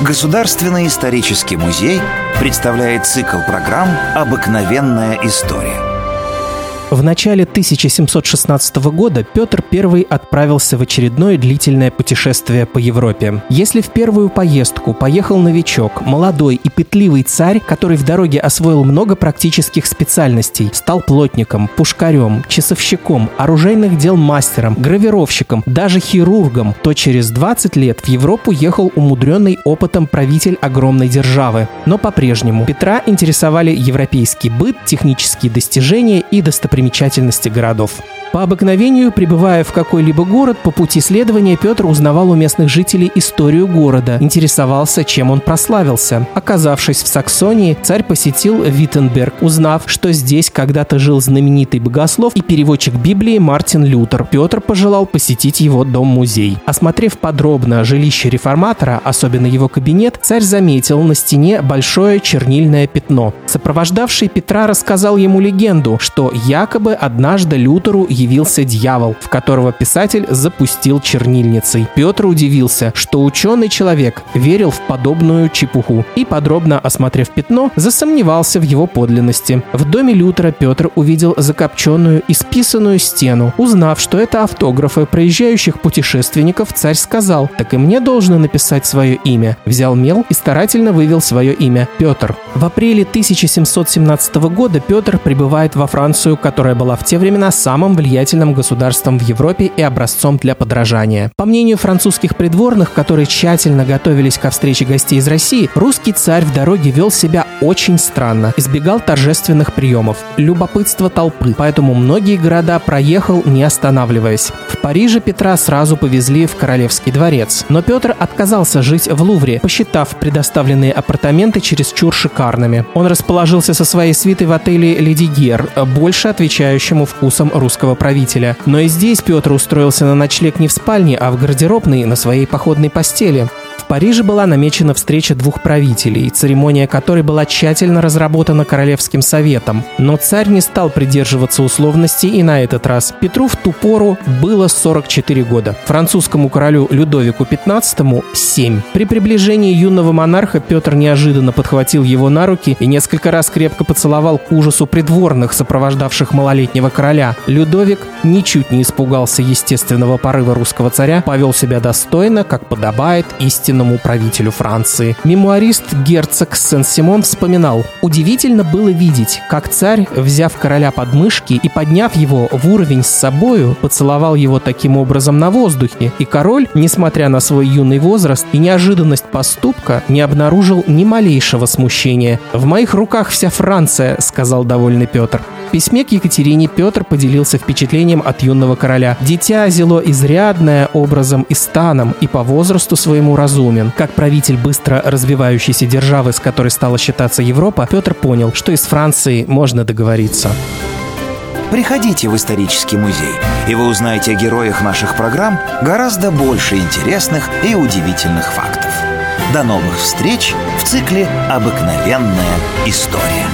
Государственный исторический музей представляет цикл программ «Обыкновенная история». В начале 1716 года Петр I отправился в очередное длительное путешествие по Европе. Если в первую поездку поехал новичок, молодой и петливый царь, который в дороге освоил много практических специальностей, стал плотником, пушкарем, часовщиком, оружейных дел мастером, гравировщиком, даже хирургом, то через 20 лет в Европу ехал умудренный опытом правитель огромной державы. Но по-прежнему Петра интересовали европейский быт, технические достижения и достопримечательности достопримечательности городов. По обыкновению, прибывая в какой-либо город, по пути следования Петр узнавал у местных жителей историю города, интересовался, чем он прославился. Оказавшись в Саксонии, царь посетил Виттенберг, узнав, что здесь когда-то жил знаменитый богослов и переводчик Библии Мартин Лютер. Петр пожелал посетить его дом-музей. Осмотрев подробно жилище реформатора, особенно его кабинет, царь заметил на стене большое чернильное пятно. Сопровождавший Петра рассказал ему легенду, что якобы однажды Лютеру явился дьявол, в которого писатель запустил чернильницей. Петр удивился, что ученый человек верил в подобную чепуху и, подробно осмотрев пятно, засомневался в его подлинности. В доме Лютера Петр увидел закопченную и списанную стену. Узнав, что это автографы проезжающих путешественников, царь сказал, так и мне должно написать свое имя. Взял мел и старательно вывел свое имя – Петр. В апреле 1717 года Петр прибывает во Францию, которая была в те времена самым влиятельным государством в Европе и образцом для подражания. По мнению французских придворных, которые тщательно готовились ко встрече гостей из России, русский царь в дороге вел себя очень странно, избегал торжественных приемов, любопытства толпы, поэтому многие города проехал, не останавливаясь. В Париже Петра сразу повезли в Королевский дворец, но Петр отказался жить в Лувре, посчитав предоставленные апартаменты чересчур шикарными. Он расположился со своей свитой в отеле «Леди Гер», больше отвечающему вкусам русского правителя. Но и здесь Петр устроился на ночлег не в спальне, а в гардеробной на своей походной постели. Париже была намечена встреча двух правителей, церемония которой была тщательно разработана Королевским советом. Но царь не стал придерживаться условностей и на этот раз. Петру в ту пору было 44 года. Французскому королю Людовику XV – 7. При приближении юного монарха Петр неожиданно подхватил его на руки и несколько раз крепко поцеловал к ужасу придворных, сопровождавших малолетнего короля. Людовик ничуть не испугался естественного порыва русского царя, повел себя достойно, как подобает истинно истинному правителю Франции. Мемуарист герцог Сен-Симон вспоминал, «Удивительно было видеть, как царь, взяв короля под мышки и подняв его в уровень с собою, поцеловал его таким образом на воздухе, и король, несмотря на свой юный возраст и неожиданность поступка, не обнаружил ни малейшего смущения. «В моих руках вся Франция», — сказал довольный Петр. В письме к Екатерине Петр поделился впечатлением от юного короля. «Дитя зело изрядное образом и станом, и по возрасту своему разумен. Как правитель быстро развивающейся державы, с которой стала считаться Европа, Петр понял, что из Франции можно договориться». Приходите в исторический музей, и вы узнаете о героях наших программ гораздо больше интересных и удивительных фактов. До новых встреч в цикле «Обыкновенная история».